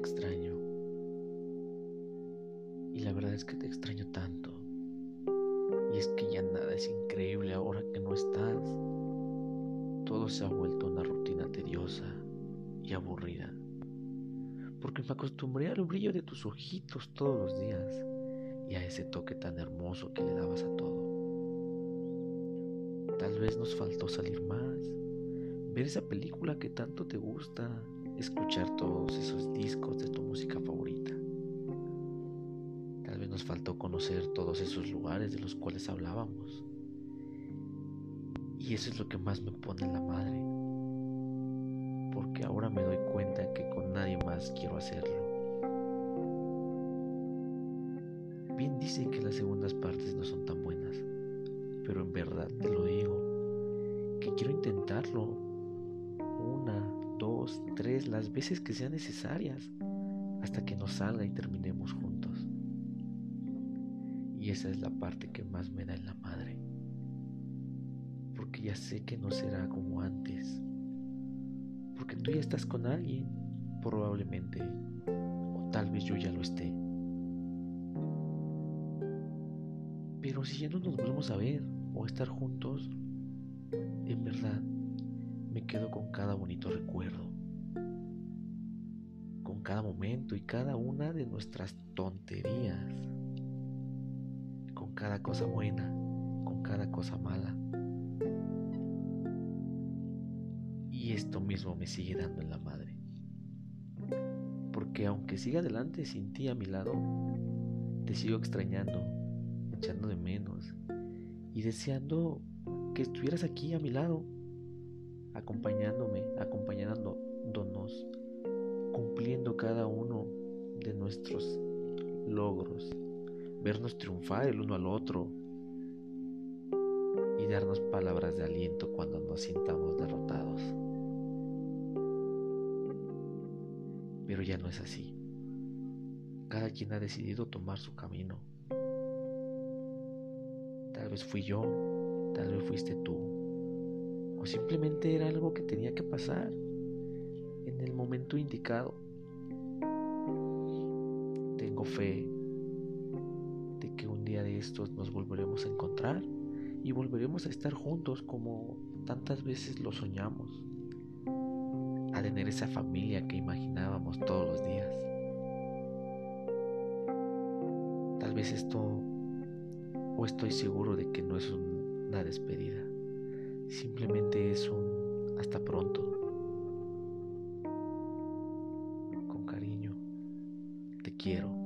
extraño. Y la verdad es que te extraño tanto. Y es que ya nada es increíble ahora que no estás. Todo se ha vuelto una rutina tediosa y aburrida. Porque me acostumbré al brillo de tus ojitos todos los días y a ese toque tan hermoso que le dabas a todo. Tal vez nos faltó salir más, ver esa película que tanto te gusta, escuchar todos esos discos de tu música favorita. Tal vez nos faltó conocer todos esos lugares de los cuales hablábamos. Y eso es lo que más me pone en la madre. Porque ahora me doy cuenta que con nadie más quiero hacerlo. Bien dicen que las segundas partes no son tan buenas, pero en verdad te lo digo, que quiero intentarlo las veces que sean necesarias, hasta que nos salga y terminemos juntos. Y esa es la parte que más me da en la madre, porque ya sé que no será como antes, porque tú ya estás con alguien, probablemente, o tal vez yo ya lo esté. Pero si ya no nos volvemos a ver o a estar juntos, en verdad me quedo con cada bonito recuerdo, con cada momento y cada una de nuestras tonterías, con cada cosa buena, con cada cosa mala. Y esto mismo me sigue dando en la madre. Porque aunque siga adelante sin ti a mi lado, te sigo extrañando echando de menos y deseando que estuvieras aquí a mi lado, acompañándome, cumpliendo cada uno de nuestros logros, vernos triunfar el uno al otro y darnos palabras de aliento cuando nos sintamos derrotados. Pero ya no es así. Cada quien ha decidido tomar su camino Tal vez fui yo, tal vez fuiste tú. O simplemente era algo que tenía que pasar en el momento indicado. Tengo fe de que un día de estos nos volveremos a encontrar y volveremos a estar juntos como tantas veces lo soñamos. A tener esa familia que imaginábamos todos los días. Tal vez esto o estoy seguro de que no es una despedida. Simplemente es un hasta pronto. Quiero.